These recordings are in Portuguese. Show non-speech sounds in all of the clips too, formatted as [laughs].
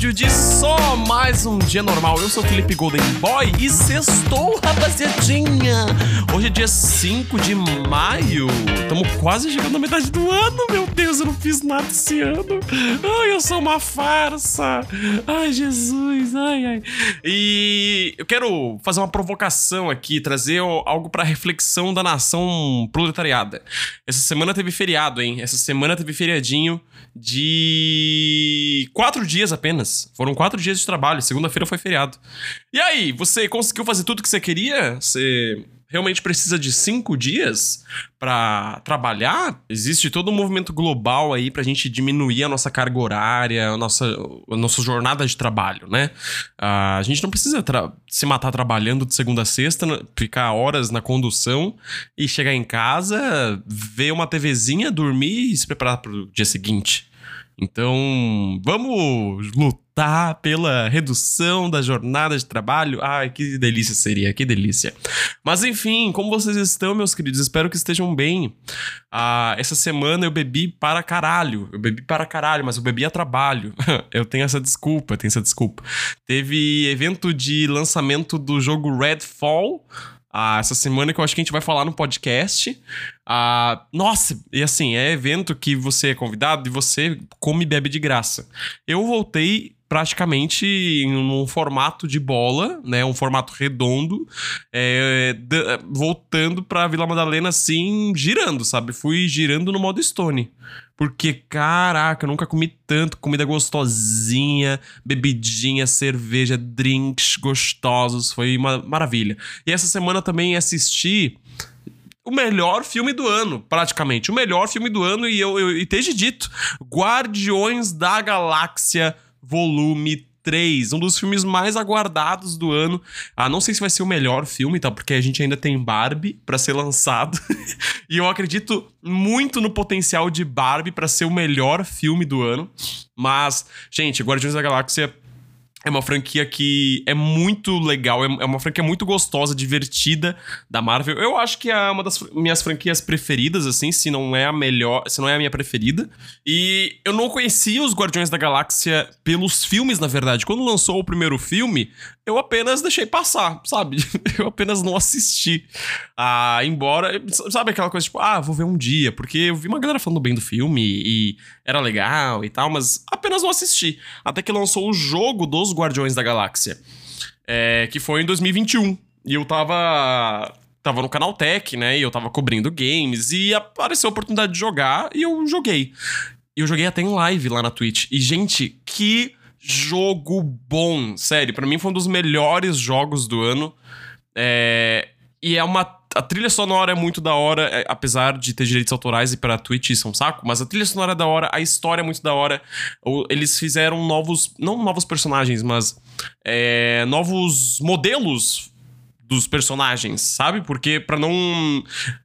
episódio de Só Mais Um Dia Normal. Eu sou o Felipe Golden Boy e sextou, rapaziadinha. Hoje é dia 5 de maio. Estamos quase chegando na metade do ano, meu Deus, eu não fiz nada esse ano. Ai, eu sou uma farsa. Ai, Jesus, ai, ai. E eu quero fazer uma provocação aqui, trazer algo para reflexão da nação proletariada. Essa semana teve feriado, hein? Essa semana teve feriadinho de quatro dias apenas. Foram quatro dias de trabalho. Segunda-feira foi feriado. E aí, você conseguiu fazer tudo que você queria? Você realmente precisa de cinco dias para trabalhar? Existe todo um movimento global aí para a gente diminuir a nossa carga horária, a nossa, a nossa jornada de trabalho, né? Uh, a gente não precisa se matar trabalhando de segunda a sexta, ficar horas na condução e chegar em casa, ver uma TVzinha, dormir e se preparar para o dia seguinte. Então, vamos lutar pela redução da jornada de trabalho. Ai, que delícia seria, que delícia. Mas enfim, como vocês estão, meus queridos? Espero que estejam bem. Ah, essa semana eu bebi para caralho. Eu bebi para caralho, mas eu bebi a trabalho. [laughs] eu tenho essa desculpa, tenho essa desculpa. Teve evento de lançamento do jogo Redfall ah, essa semana que eu acho que a gente vai falar no podcast. Ah, nossa, e assim, é evento que você é convidado e você come e bebe de graça. Eu voltei praticamente em um formato de bola, né, um formato redondo, é, voltando para Vila Madalena assim, girando, sabe? Fui girando no modo Stone. Porque, caraca, eu nunca comi tanto comida gostosinha, bebidinha, cerveja, drinks gostosos. Foi uma maravilha. E essa semana também assisti o melhor filme do ano, praticamente. O melhor filme do ano, e eu, eu e esteja dito: Guardiões da Galáxia Volume 3, um dos filmes mais aguardados do ano. Ah, não sei se vai ser o melhor filme, tá? Porque a gente ainda tem Barbie para ser lançado. [laughs] e eu acredito muito no potencial de Barbie para ser o melhor filme do ano. Mas, gente, Guardiões da Galáxia é uma franquia que é muito legal, é, é uma franquia muito gostosa, divertida da Marvel. Eu acho que é uma das minhas franquias preferidas, assim, se não é a melhor, se não é a minha preferida. E eu não conhecia os Guardiões da Galáxia pelos filmes, na verdade. Quando lançou o primeiro filme, eu apenas deixei passar, sabe? [laughs] Eu apenas não assisti. Ah, embora, sabe aquela coisa tipo, ah, vou ver um dia, porque eu vi uma galera falando bem do filme e era legal e tal, mas apenas não assisti. Até que lançou o jogo dos Guardiões da Galáxia, é, que foi em 2021. E eu tava tava no canal Tech, né? E eu tava cobrindo games e apareceu a oportunidade de jogar e eu joguei. Eu joguei até em live lá na Twitch. E, gente, que jogo bom! Sério, para mim foi um dos melhores jogos do ano. É... E é uma a trilha sonora é muito da hora, é, apesar de ter direitos autorais e para Twitch isso é um saco, mas a trilha sonora é da hora, a história é muito da hora. Eles fizeram novos, não novos personagens, mas é, novos modelos dos personagens, sabe? Porque para não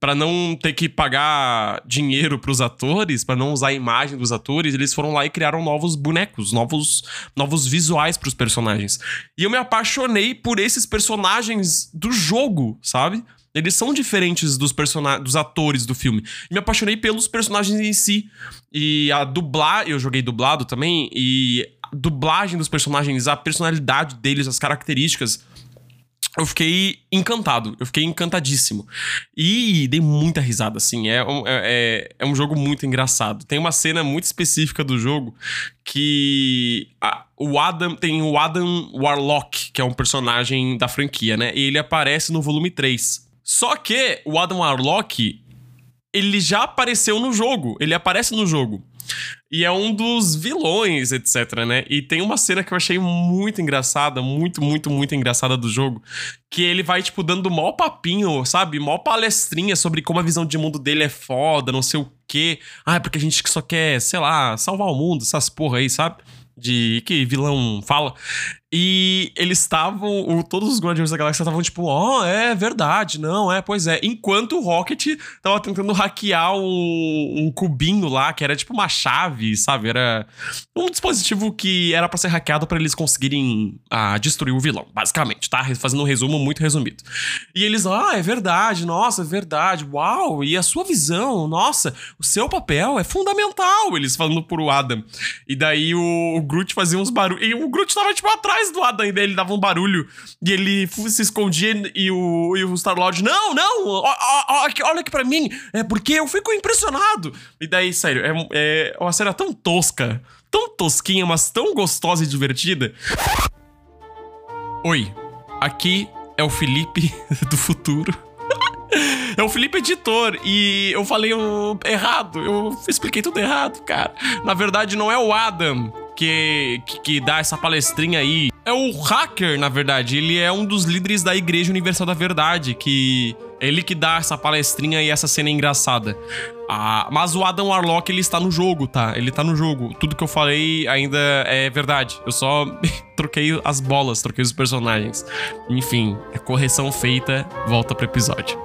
para não ter que pagar dinheiro para os atores, para não usar a imagem dos atores, eles foram lá e criaram novos bonecos, novos novos visuais para os personagens. E eu me apaixonei por esses personagens do jogo, sabe? Eles são diferentes dos personagens, dos atores do filme. E me apaixonei pelos personagens em si. E a dublar, eu joguei dublado também, e a dublagem dos personagens, a personalidade deles, as características eu fiquei encantado, eu fiquei encantadíssimo. E dei muita risada, assim. É um, é, é, é um jogo muito engraçado. Tem uma cena muito específica do jogo que a, o Adam tem o Adam Warlock, que é um personagem da franquia, né? E ele aparece no volume 3. Só que o Adam Warlock, ele já apareceu no jogo. Ele aparece no jogo. E é um dos vilões, etc, né? E tem uma cena que eu achei muito engraçada, muito, muito, muito engraçada do jogo, que ele vai, tipo, dando mó papinho, sabe? Mó palestrinha sobre como a visão de mundo dele é foda, não sei o quê. Ah, é porque a gente só quer, sei lá, salvar o mundo, essas porra aí, sabe? De que vilão fala. E eles estavam, todos os Guardiões da Galáxia estavam tipo, ó, oh, é verdade, não, é, pois é. Enquanto o Rocket tava tentando hackear um, um cubinho lá, que era tipo uma chave, sabe? Era um dispositivo que era para ser hackeado para eles conseguirem ah, destruir o vilão, basicamente, tá? Fazendo um resumo muito resumido. E eles, ah, é verdade, nossa, é verdade, uau, e a sua visão, nossa, o seu papel é fundamental, eles falando pro Adam. E daí o, o Groot fazia uns barulhos, e o Groot tava tipo atrás do Adam ele dava um barulho e ele se escondia e o, e o Star-Lord, não, não, ó, ó, olha aqui pra mim, é porque eu fico impressionado. E daí, sério, é, é uma cena tão tosca, tão tosquinha, mas tão gostosa e divertida. Oi, aqui é o Felipe [laughs] do futuro. É o Felipe Editor e eu falei um, errado, eu expliquei tudo errado, cara. Na verdade, não é o Adam que, que, que, dá essa palestrinha aí. É o hacker, na verdade. Ele é um dos líderes da Igreja Universal da Verdade, que é ele que dá essa palestrinha e essa cena engraçada. Ah, mas o Adam Warlock, ele está no jogo, tá? Ele tá no jogo. Tudo que eu falei ainda é verdade. Eu só [laughs] troquei as bolas, troquei os personagens. Enfim, a correção feita, volta pro episódio.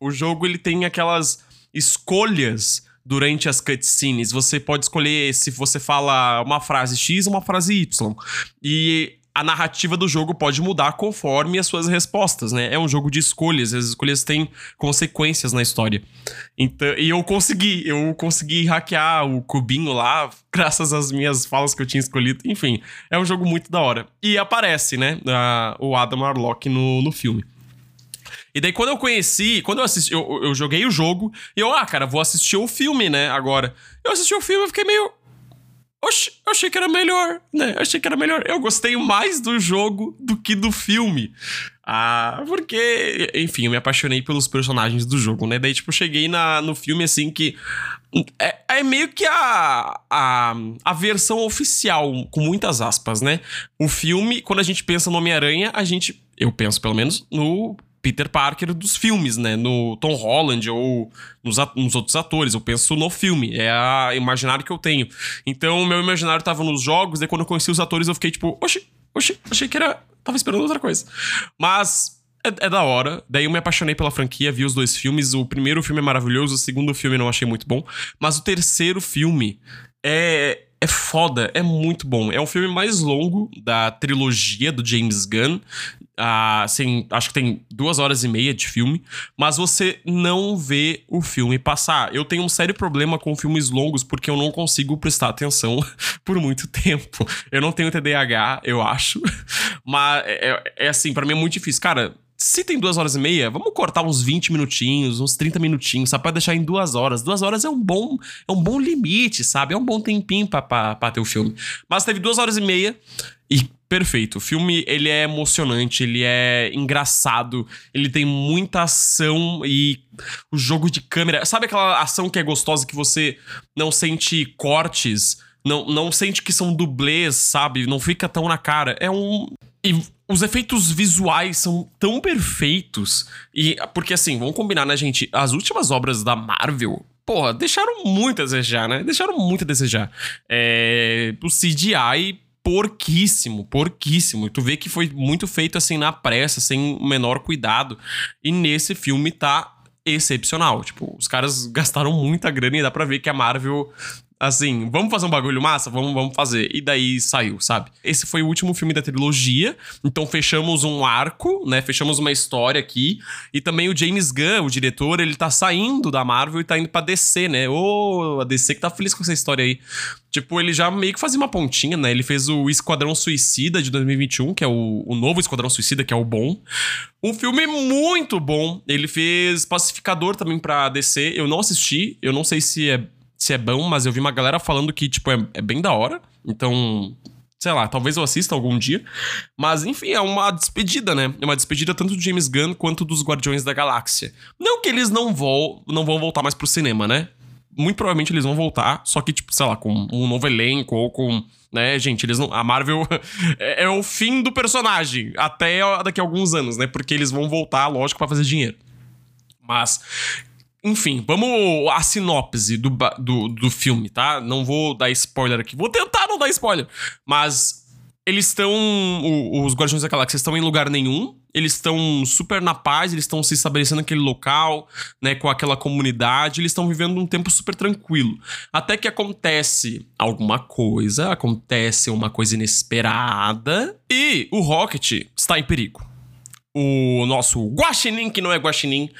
O jogo, ele tem aquelas escolhas durante as cutscenes. Você pode escolher se você fala uma frase X ou uma frase Y. E a narrativa do jogo pode mudar conforme as suas respostas, né? É um jogo de escolhas, as escolhas têm consequências na história. Então, e eu consegui, eu consegui hackear o cubinho lá, [laughs] graças às minhas falas que eu tinha escolhido. Enfim, é um jogo muito da hora. E aparece, né, o Adam Arlock no, no filme. E daí, quando eu conheci, quando eu assisti, eu, eu joguei o jogo e eu, ah, cara, vou assistir o filme, né? Agora. Eu assisti o filme e fiquei meio. Oxi, eu achei que era melhor, né? Eu achei que era melhor. Eu gostei mais do jogo do que do filme. Ah, porque, enfim, eu me apaixonei pelos personagens do jogo, né? Daí, tipo, cheguei na, no filme assim que. É, é meio que a, a, a versão oficial, com muitas aspas, né? O filme, quando a gente pensa no Homem-Aranha, a gente. Eu penso, pelo menos, no Peter Parker dos filmes, né? No Tom Holland ou nos, nos, outros atores. Eu penso no filme. É a imaginário que eu tenho. Então, meu imaginário tava nos jogos, e quando eu conheci os atores, eu fiquei tipo, oxi, oxi, achei que era. Tava esperando outra coisa. Mas. É, é da hora. Daí eu me apaixonei pela franquia, vi os dois filmes. O primeiro filme é maravilhoso, o segundo filme não achei muito bom. Mas o terceiro filme é, é foda, é muito bom. É o filme mais longo da trilogia do James Gunn. Ah, assim, acho que tem duas horas e meia de filme, mas você não vê o filme passar. Eu tenho um sério problema com filmes longos porque eu não consigo prestar atenção [laughs] por muito tempo. Eu não tenho TDAH, eu acho, [laughs] mas é, é, é assim, para mim é muito difícil. Cara, se tem duas horas e meia, vamos cortar uns 20 minutinhos, uns 30 minutinhos, sabe? Pra deixar em duas horas. Duas horas é um bom, é um bom limite, sabe? É um bom tempinho pra, pra, pra ter o filme. Mas teve duas horas e meia e perfeito. O filme, ele é emocionante, ele é engraçado, ele tem muita ação e o jogo de câmera... Sabe aquela ação que é gostosa que você não sente cortes... Não, não sente que são dublês, sabe? Não fica tão na cara. É um. E os efeitos visuais são tão perfeitos. E porque assim, vamos combinar, né, gente? As últimas obras da Marvel, porra, deixaram muito a desejar, né? Deixaram muito a desejar. É, o CGI porquíssimo, porquíssimo. E tu vê que foi muito feito assim na pressa, sem o menor cuidado. E nesse filme tá excepcional. Tipo, os caras [laughs] gastaram muita grana e dá pra ver que a Marvel assim, vamos fazer um bagulho massa? Vamos, vamos fazer. E daí saiu, sabe? Esse foi o último filme da trilogia, então fechamos um arco, né? Fechamos uma história aqui. E também o James Gunn, o diretor, ele tá saindo da Marvel e tá indo pra DC, né? Ô, oh, a DC que tá feliz com essa história aí. Tipo, ele já meio que fazia uma pontinha, né? Ele fez o Esquadrão Suicida de 2021, que é o, o novo Esquadrão Suicida, que é o bom. Um filme muito bom. Ele fez Pacificador também pra DC. Eu não assisti, eu não sei se é se é bom, mas eu vi uma galera falando que, tipo, é, é bem da hora. Então, sei lá, talvez eu assista algum dia. Mas, enfim, é uma despedida, né? É uma despedida tanto do James Gunn quanto dos Guardiões da Galáxia. Não que eles não, vão não vão voltar mais pro cinema, né? Muito provavelmente eles vão voltar, só que, tipo, sei lá, com um novo elenco ou com. Né, gente, eles não. A Marvel [laughs] é, é o fim do personagem. Até daqui a alguns anos, né? Porque eles vão voltar, lógico, para fazer dinheiro. Mas enfim, vamos a sinopse do, do, do filme, tá? Não vou dar spoiler aqui. Vou tentar não dar spoiler. Mas eles estão. Os Guardiões da Galáxia estão em lugar nenhum. Eles estão super na paz, eles estão se estabelecendo naquele local, né, com aquela comunidade, eles estão vivendo um tempo super tranquilo. Até que acontece alguma coisa, acontece uma coisa inesperada e o Rocket está em perigo o nosso Guaxinim, que não é Guaxinim,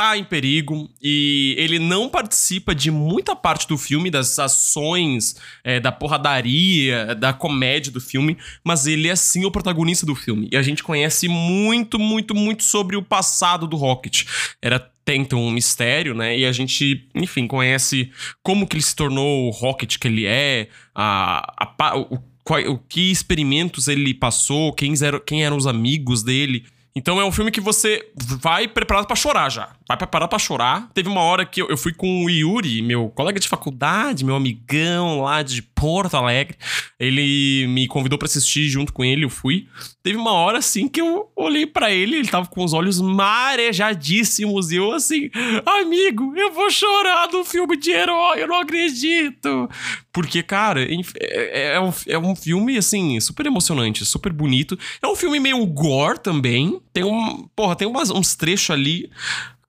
tá em perigo e ele não participa de muita parte do filme, das ações, é, da porradaria, da comédia do filme, mas ele é sim o protagonista do filme. E a gente conhece muito, muito, muito sobre o passado do Rocket. Era tenta um mistério, né? E a gente, enfim, conhece como que ele se tornou o Rocket que ele é, a, a, o, o, que experimentos ele passou, quem eram, quem eram os amigos dele. Então é um filme que você vai preparado para chorar já. Vai preparado para chorar. Teve uma hora que eu, eu fui com o Yuri, meu colega de faculdade, meu amigão lá de Porto Alegre. Ele me convidou para assistir junto com ele, eu fui. Teve uma hora assim que eu olhei para ele, ele tava com os olhos marejadíssimos e eu assim, amigo, eu vou chorar do filme de herói, eu não acredito. Porque, cara, é, é, é, um, é um filme, assim, super emocionante, super bonito. É um filme meio gore também. Tem um. Porra, tem umas, uns trechos ali,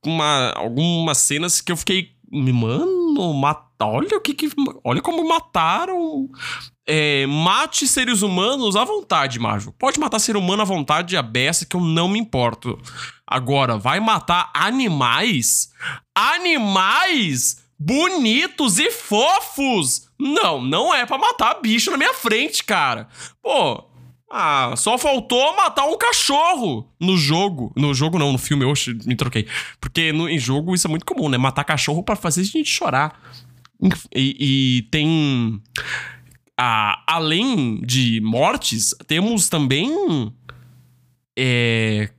uma, algumas cenas que eu fiquei. Mano, mata, olha o que, que Olha como mataram. É, mate seres humanos à vontade, Marvel. Pode matar ser humano à vontade, a beça, que eu não me importo. Agora, vai matar animais? Animais bonitos e fofos! Não, não é para matar bicho na minha frente, cara. Pô, ah, só faltou matar um cachorro no jogo. No jogo não, no filme, eu me troquei. Porque no, em jogo isso é muito comum, né? Matar cachorro para fazer a gente chorar. E, e tem. Ah, além de mortes, temos também. É,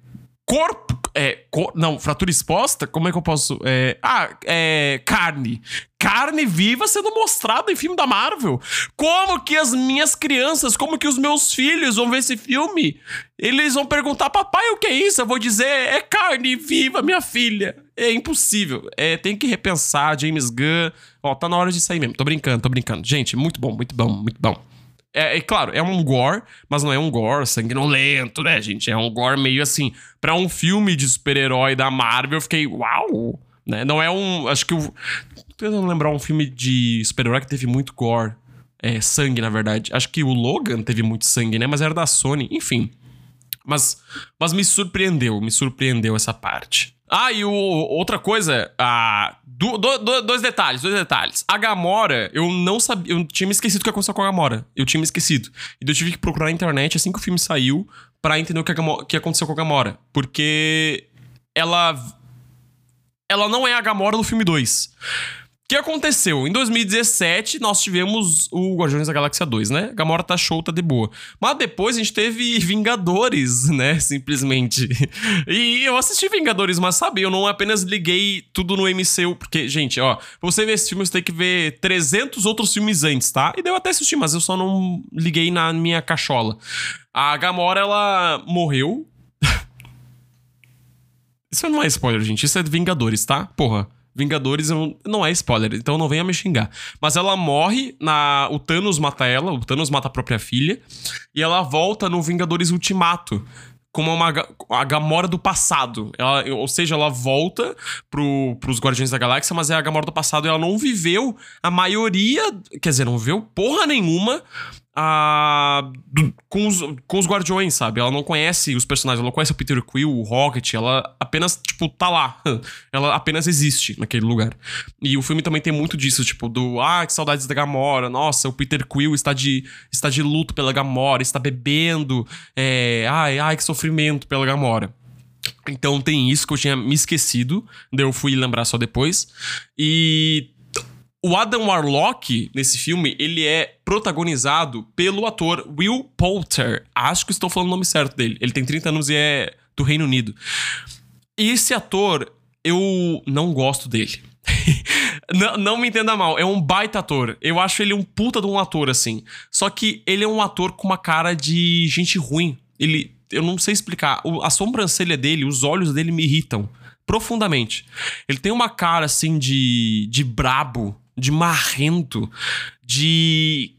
corpo é, não, fratura exposta? Como é que eu posso. É, ah, é. Carne. Carne viva sendo mostrada em filme da Marvel. Como que as minhas crianças, como que os meus filhos vão ver esse filme? Eles vão perguntar, papai, o que é isso? Eu vou dizer, é carne viva, minha filha. É impossível. É, tem que repensar, James Gunn. Ó, tá na hora de sair mesmo. Tô brincando, tô brincando. Gente, muito bom, muito bom, muito bom. É, é, claro, é um gore, mas não é um gore sanguinolento, né, gente? É um gore meio assim. para um filme de super-herói da Marvel, eu fiquei, uau! Né? Não é um. Acho que eu. Tô tentando lembrar um filme de super-herói que teve muito gore. É, sangue, na verdade. Acho que o Logan teve muito sangue, né? Mas era da Sony. Enfim. Mas, mas me surpreendeu, me surpreendeu essa parte. Ah, e o, outra coisa, a, do, do, do, dois detalhes, dois detalhes. A Gamora, eu não sabia, eu tinha me esquecido o que aconteceu com a Gamora. Eu tinha me esquecido. E eu tive que procurar na internet assim que o filme saiu para entender o que, Gamora, que aconteceu com a Gamora. Porque ela. Ela não é a Gamora do filme 2 que aconteceu? Em 2017, nós tivemos o Guardiões da Galáxia 2, né? Gamora tá show, tá de boa. Mas depois a gente teve Vingadores, [laughs] né? Simplesmente. E eu assisti Vingadores, mas sabe, eu não apenas liguei tudo no MCU, porque, gente, ó, pra você ver esse filme, você tem que ver 300 outros filmes antes, tá? E deu até assistir, mas eu só não liguei na minha cachola. A Gamora, ela morreu. [laughs] Isso não é spoiler, gente. Isso é Vingadores, tá? Porra. Vingadores não é spoiler, então não venha me xingar. Mas ela morre, na o Thanos mata ela, o Thanos mata a própria filha, e ela volta no Vingadores Ultimato como uma a Gamora do passado. Ela, ou seja, ela volta pro, pros Guardiões da Galáxia, mas é a Gamora do passado e ela não viveu a maioria, quer dizer, não viveu porra nenhuma a, do, com, os, com os guardiões, sabe? Ela não conhece os personagens, ela não conhece o Peter Quill, o Rocket, ela apenas, tipo, tá lá. [laughs] ela apenas existe naquele lugar. E o filme também tem muito disso, tipo, do ah, que saudades da Gamora, nossa, o Peter Quill está de, está de luto pela Gamora, está bebendo, é, ai, ai, que sofrimento pela Gamora. Então tem isso que eu tinha me esquecido, eu fui lembrar só depois. E o Adam Warlock, nesse filme, ele é protagonizado pelo ator Will Poulter. Acho que estou falando o nome certo dele. Ele tem 30 anos e é do Reino Unido. E esse ator, eu não gosto dele. [laughs] não, não, me entenda mal, é um baita ator. Eu acho ele um puta de um ator, assim. Só que ele é um ator com uma cara de gente ruim. Ele. Eu não sei explicar. a sobrancelha dele, os olhos dele me irritam Profundamente. Ele tem uma cara, assim, de, de brabo, de marrento, de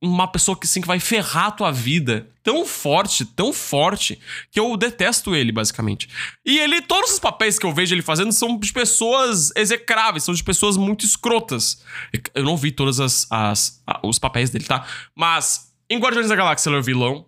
uma pessoa que assim que vai ferrar a tua vida tão forte, tão forte, que eu detesto ele, basicamente. E ele, todos os papéis que eu vejo ele fazendo são de pessoas execráveis, são de pessoas muito escrotas. Eu não vi todos as, as, os papéis dele, tá? Mas em Guardiões da Galáxia ele é o vilão.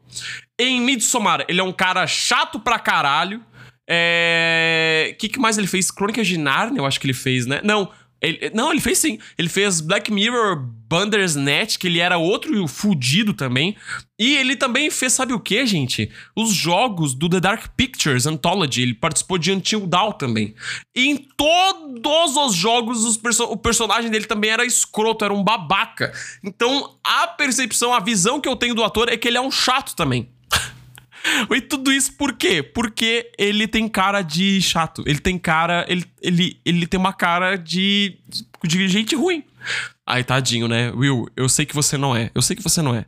Em Midsommar, ele é um cara chato pra caralho. É. O que, que mais ele fez? Crônicas de Narnia, eu acho que ele fez, né? Não, ele, não, ele fez sim. Ele fez Black Mirror Bandersnatch, que ele era outro fudido também. E ele também fez, sabe o que, gente? Os jogos do The Dark Pictures Anthology. Ele participou de Until Dawn também. E em todos os jogos, os perso o personagem dele também era escroto, era um babaca. Então, a percepção, a visão que eu tenho do ator é que ele é um chato também. [laughs] E tudo isso por quê? Porque ele tem cara de chato. Ele tem cara. Ele, ele, ele tem uma cara de, de gente ruim. Ai, tadinho, né? Will, eu sei que você não é. Eu sei que você não é.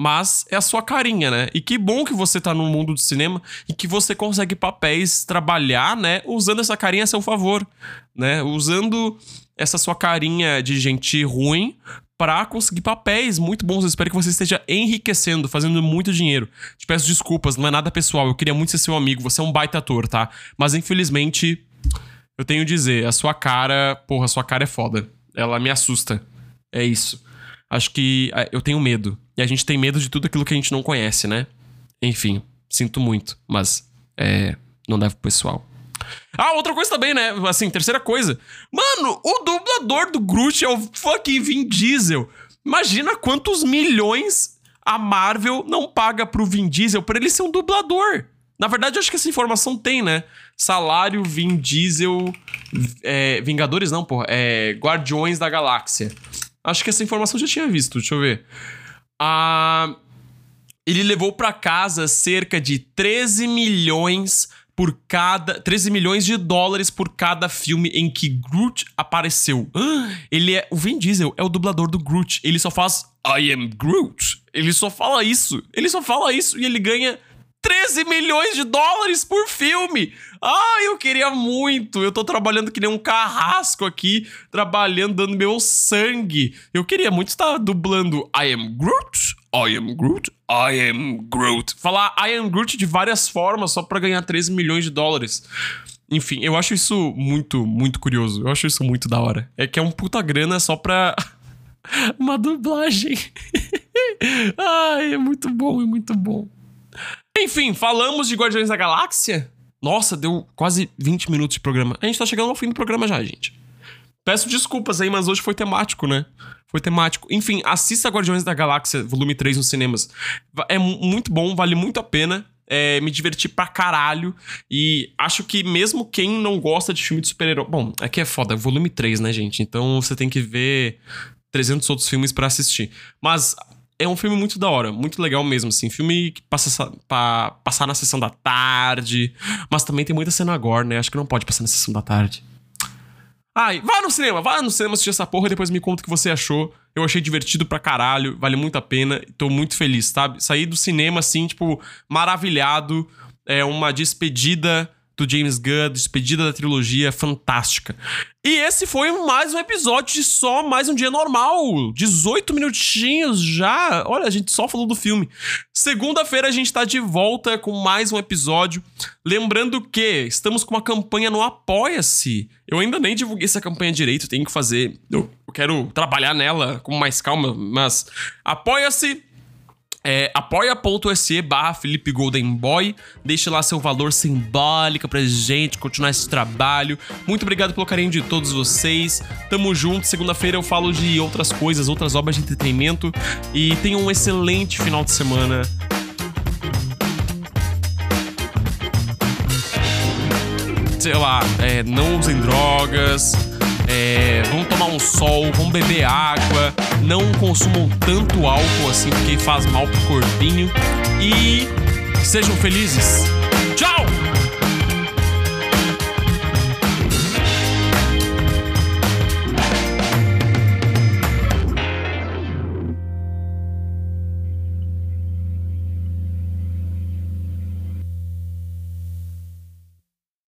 Mas é a sua carinha, né? E que bom que você tá no mundo do cinema e que você consegue papéis trabalhar, né? Usando essa carinha a seu favor, né? Usando essa sua carinha de gente ruim para conseguir papéis muito bons. Eu espero que você esteja enriquecendo, fazendo muito dinheiro. Te peço desculpas, não é nada pessoal. Eu queria muito ser seu amigo, você é um baita ator, tá? Mas infelizmente, eu tenho a dizer, a sua cara, porra, a sua cara é foda. Ela me assusta. É isso. Acho que é, eu tenho medo. E a gente tem medo de tudo aquilo que a gente não conhece, né? Enfim, sinto muito, mas é, não deve pro pessoal. Ah, outra coisa também, né? Assim, terceira coisa. Mano, o dublador do Groot é o fucking Vin Diesel. Imagina quantos milhões a Marvel não paga pro Vin Diesel pra ele ser um dublador. Na verdade, eu acho que essa informação tem, né? Salário Vin Diesel. É, Vingadores não, porra. É, Guardiões da Galáxia. Acho que essa informação já tinha visto. Deixa eu ver. Ah, ele levou para casa cerca de 13 milhões por cada 13 milhões de dólares por cada filme em que Groot apareceu. Ele é o Vin Diesel é o dublador do Groot. Ele só faz I am Groot. Ele só fala isso. Ele só fala isso e ele ganha 13 milhões de dólares por filme. Ah, eu queria muito. Eu tô trabalhando que nem um carrasco aqui, trabalhando, dando meu sangue. Eu queria muito estar dublando I am Groot, I am Groot, I am Groot. Falar I am Groot de várias formas só para ganhar 13 milhões de dólares. Enfim, eu acho isso muito, muito curioso. Eu acho isso muito da hora. É que é um puta grana só pra [laughs] uma dublagem. [laughs] Ai, é muito bom, é muito bom. Enfim, falamos de Guardiões da Galáxia? Nossa, deu quase 20 minutos de programa. A gente tá chegando ao fim do programa já, gente. Peço desculpas aí, mas hoje foi temático, né? Foi temático. Enfim, assista Guardiões da Galáxia, volume 3 nos cinemas. É muito bom, vale muito a pena. É, me diverti pra caralho. E acho que mesmo quem não gosta de filme de super-herói. Bom, aqui é foda, volume 3, né, gente? Então você tem que ver 300 outros filmes para assistir. Mas é um filme muito da hora, muito legal mesmo, assim. Filme que passa pra passar na sessão da tarde. Mas também tem muita cena agora, né? Acho que não pode passar na sessão da tarde. Ai, vá no cinema, vá no cinema assistir essa porra e depois me conta o que você achou. Eu achei divertido pra caralho, vale muito a pena. Tô muito feliz, sabe? Saí do cinema, assim, tipo, maravilhado. É uma despedida do James Gunn, despedida da trilogia, fantástica. E esse foi mais um episódio de só mais um dia normal. 18 minutinhos já. Olha, a gente só falou do filme. Segunda-feira a gente tá de volta com mais um episódio. Lembrando que estamos com uma campanha no Apoia-se. Eu ainda nem divulguei essa campanha direito, tenho que fazer. Eu quero trabalhar nela com mais calma, mas apoia-se é, apoia.se barra Felipe Golden Boy. Deixe lá seu valor simbólico pra gente continuar esse trabalho. Muito obrigado pelo carinho de todos vocês. Tamo junto. Segunda-feira eu falo de outras coisas, outras obras de entretenimento. E tenham um excelente final de semana. Sei lá, é, não usem drogas é, vão tomar um sol, vão beber água, não consumam tanto álcool assim, porque faz mal pro corpinho. E sejam felizes.